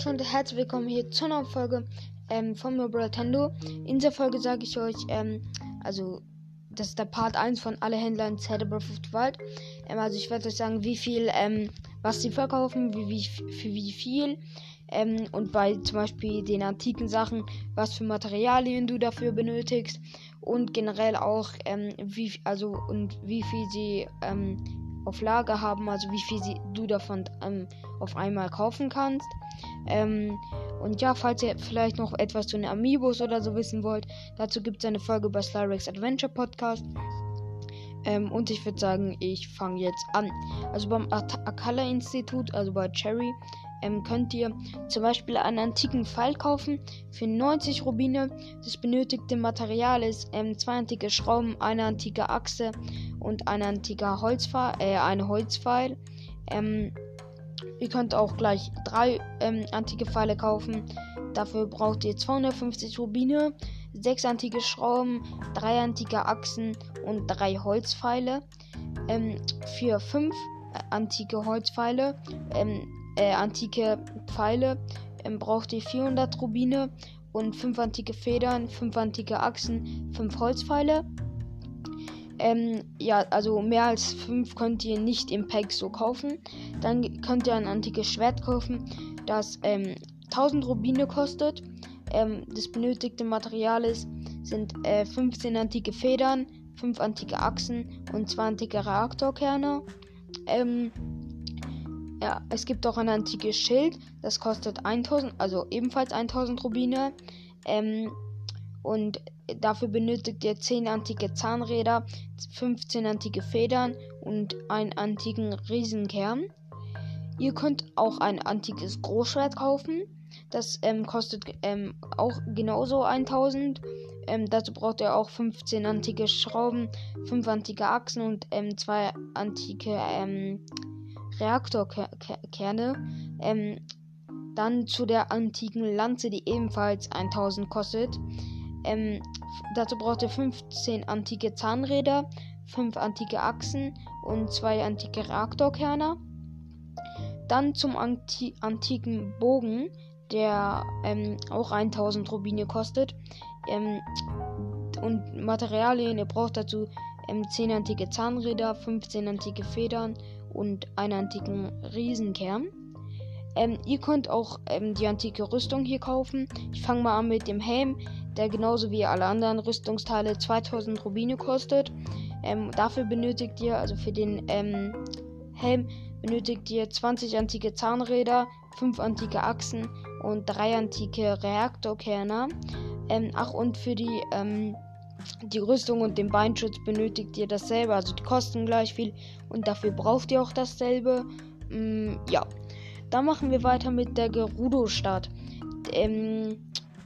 Leute und herzlich willkommen hier zur neuen Folge ähm, von Nintendo. In dieser Folge sage ich euch, ähm, also das ist der Part 1 von alle Händler in Zelda Breath of the Wild. Ähm, also ich werde euch sagen, wie viel, ähm, was sie verkaufen, wie, wie, für wie viel. Ähm, und bei zum Beispiel den antiken Sachen, was für Materialien du dafür benötigst. Und generell auch, ähm, wie, also und wie viel sie auf Lager haben, also wie viel sie, du davon ähm, auf einmal kaufen kannst. Ähm, und ja, falls ihr vielleicht noch etwas zu den Amiibos oder so wissen wollt, dazu gibt es eine Folge bei Slyrex Adventure Podcast. Ähm, und ich würde sagen, ich fange jetzt an. Also beim Akala Institut, also bei Cherry, ähm, könnt ihr zum Beispiel einen antiken Pfeil kaufen für 90 Rubine. Das benötigte Material ist ähm, zwei antike Schrauben, eine antike Achse und ein antiker Holzpfeil, äh, eine Holzpfeil. Ähm, ihr könnt auch gleich drei ähm, antike Pfeile kaufen. Dafür braucht ihr 250 Rubine, sechs antike Schrauben, drei antike Achsen und drei Holzpfeile. Ähm, für fünf äh, antike Holzpfeile ähm, äh, antike Pfeile ähm, braucht ihr 400 Rubine und 5 antike Federn, 5 antike Achsen, 5 Holzpfeile. Ähm, ja, also mehr als 5 könnt ihr nicht im Pack so kaufen. Dann könnt ihr ein antikes Schwert kaufen, das ähm, 1000 Rubine kostet. Ähm, das benötigte Material ist, sind äh, 15 antike Federn, 5 antike Achsen und 2 antike Reaktorkerne. Ähm, ja, es gibt auch ein antikes Schild, das kostet 1000, also ebenfalls 1000 Rubine. Ähm, und dafür benötigt ihr 10 antike Zahnräder, 15 antike Federn und einen antiken Riesenkern. Ihr könnt auch ein antikes Großschwert kaufen. Das ähm, kostet ähm, auch genauso 1000. Ähm, dazu braucht ihr auch 15 antike Schrauben, 5 antike Achsen und 2 ähm, antike ähm, Reaktorkerne. Ähm, dann zu der antiken Lanze, die ebenfalls 1000 kostet. Ähm, dazu braucht ihr 15 antike Zahnräder, 5 antike Achsen und 2 antike Reaktorkerne. Dann zum Anti antiken Bogen, der ähm, auch 1000 Rubine kostet. Ähm, und Materialien, ihr braucht dazu 10 ähm, antike Zahnräder, 15 antike Federn und einen antiken Riesenkern. Ähm, ihr könnt auch ähm, die antike Rüstung hier kaufen. Ich fange mal an mit dem Helm, der genauso wie alle anderen Rüstungsteile 2000 Rubine kostet. Ähm, dafür benötigt ihr, also für den ähm, Helm, benötigt ihr 20 antike Zahnräder, 5 antike Achsen und 3 antike Reaktorkerne. Ähm, ach, und für die ähm, die Rüstung und den Beinschutz benötigt ihr dasselbe, also die kosten gleich viel und dafür braucht ihr auch dasselbe. Mm, ja, dann machen wir weiter mit der Gerudo-Stadt. Ähm,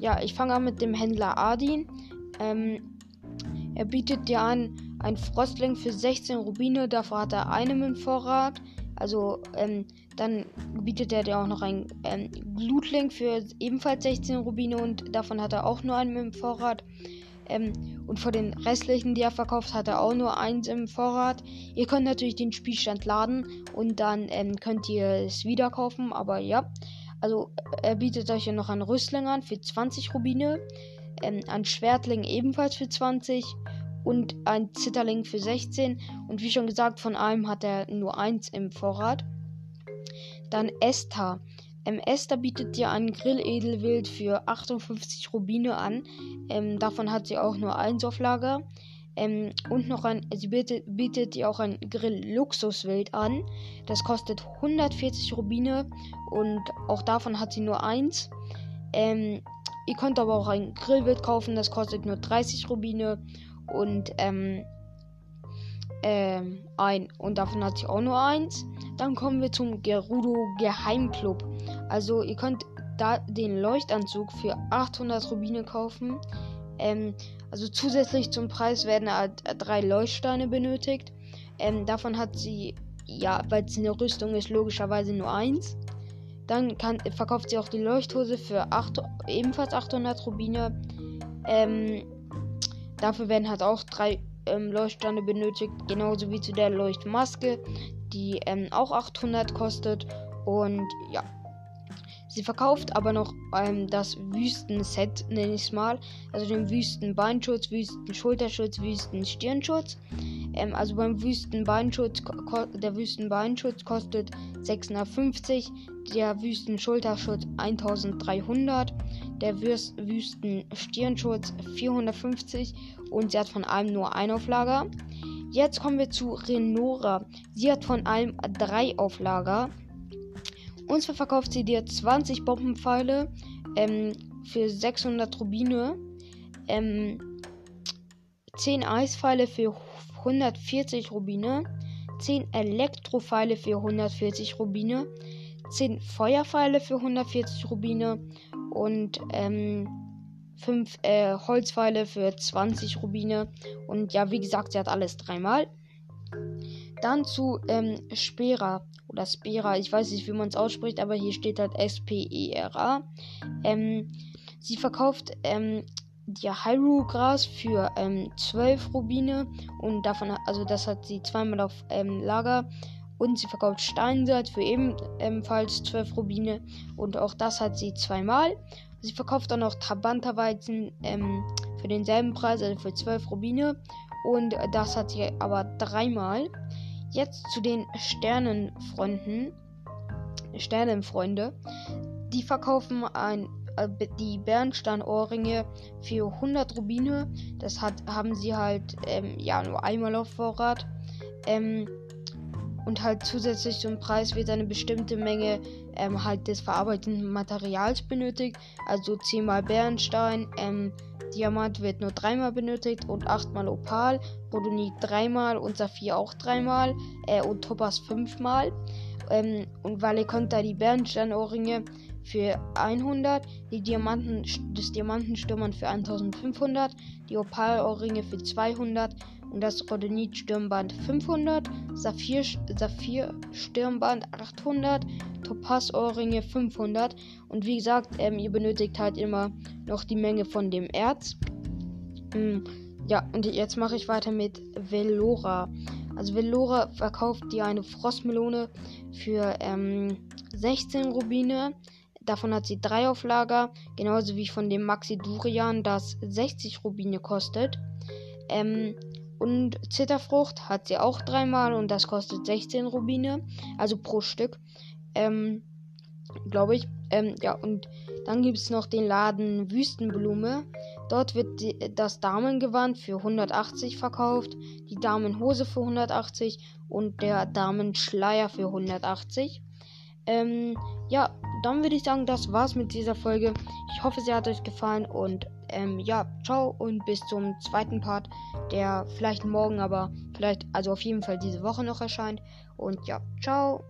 ja, ich fange an mit dem Händler Adin. Ähm, er bietet dir an ein Frostling für 16 Rubine, dafür hat er einen im Vorrat. Also, ähm, dann bietet er dir auch noch ein ähm, Glutling für ebenfalls 16 Rubine und davon hat er auch nur einen im Vorrat. Ähm, und von den restlichen, die er verkauft, hat er auch nur eins im Vorrat. Ihr könnt natürlich den Spielstand laden und dann ähm, könnt ihr es wieder kaufen. Aber ja, also er bietet euch ja noch einen Rüstling an für 20 Rubine, ähm, ein Schwertling ebenfalls für 20 und ein Zitterling für 16. Und wie schon gesagt, von einem hat er nur eins im Vorrat. Dann Esther. Ähm, Esther bietet dir ein Grill-Edelwild für 58 Rubine an. Ähm, davon hat sie auch nur eins auf Lager. Ähm, und noch ein, sie bietet, bietet dir auch ein Grill-Luxuswild an. Das kostet 140 Rubine und auch davon hat sie nur eins. Ähm, ihr könnt aber auch ein Grillwild kaufen, das kostet nur 30 Rubine und ähm, ähm, ein. Und davon hat sie auch nur eins. Dann kommen wir zum Gerudo Geheimclub. Also ihr könnt da den Leuchtanzug für 800 Rubine kaufen. Ähm, also zusätzlich zum Preis werden halt drei Leuchtsteine benötigt. Ähm, davon hat sie, ja, weil es eine Rüstung ist, logischerweise nur eins. Dann kann, verkauft sie auch die Leuchthose für 8, ebenfalls 800 Rubine. Ähm, dafür werden halt auch drei ähm, Leuchtsteine benötigt, genauso wie zu der Leuchtmaske, die ähm, auch 800 kostet. Und ja, Sie verkauft aber noch ähm, das Wüstenset, nenne ich es mal. Also den Wüstenbeinschutz, Wüstenschulterschutz, Wüstenstirnschutz. Ähm, also beim Wüstenbeinschutz, der Wüstenbeinschutz kostet 650, der Wüstenschulterschutz 1300, der Wüstenstirnschutz 450 und sie hat von allem nur ein Auflager. Jetzt kommen wir zu Renora. Sie hat von allem drei Auflager. Und zwar verkauft sie dir 20 Bombenpfeile ähm, für 600 Rubine, ähm, 10 Eispfeile für 140 Rubine, 10 Elektropfeile für 140 Rubine, 10 Feuerpfeile für 140 Rubine und ähm, 5 äh, Holzpfeile für 20 Rubine. Und ja, wie gesagt, sie hat alles dreimal. Dann zu ähm, Spera oder Spera. Ich weiß nicht, wie man es ausspricht, aber hier steht halt S-P-E-R-A. Ähm, sie verkauft ähm, die Hyrule Gras für ähm, 12 Rubine und davon, also das hat sie zweimal auf ähm, Lager. Und sie verkauft Steinsalz für ebenfalls 12 Rubine und auch das hat sie zweimal. Sie verkauft auch noch Trabanta-Weizen ähm, für denselben Preis, also für 12 Rubine. Und das hat sie aber dreimal. Jetzt zu den Sternenfreunden. Sternenfreunde. Die verkaufen ein, äh, die Bernsteinohrringe für 100 Rubine. Das hat, haben sie halt ähm, ja nur einmal auf Vorrat. Ähm, und halt zusätzlich zum Preis wird eine bestimmte Menge ähm, halt des verarbeiteten Materials benötigt. Also 10 mal Bernstein, ähm, Diamant wird nur dreimal benötigt und 8 mal Opal, Rhodonit dreimal und Saphir auch dreimal äh, und Topaz fünfmal. Ähm, und Valeconta die Bernsteinohrringe für 100, die Diamanten des Diamantenstürmern für 1500, die Opalohrringe für 200 und das Rhodonit-Stirnband 500, Saphir-Stirnband 800, Topaz-Ohrringe 500 und wie gesagt, ähm, ihr benötigt halt immer noch die Menge von dem Erz. Ähm, ja, und jetzt mache ich weiter mit Velora. Also Velora verkauft dir eine Frostmelone für ähm, 16 Rubine. Davon hat sie drei auf Lager, genauso wie von dem Maxi Durian, das 60 Rubine kostet. Ähm, und Zitterfrucht hat sie auch dreimal und das kostet 16 Rubine, also pro Stück. Ähm, glaube ich. Ähm, ja, und dann gibt es noch den Laden Wüstenblume. Dort wird die, das Damengewand für 180 verkauft, die Damenhose für 180 und der Damenschleier für 180. Ähm, ja, dann würde ich sagen, das war's mit dieser Folge. Ich hoffe, sie hat euch gefallen und ähm, ja, ciao und bis zum zweiten Part, der vielleicht morgen, aber vielleicht, also auf jeden Fall diese Woche noch erscheint. Und ja, ciao.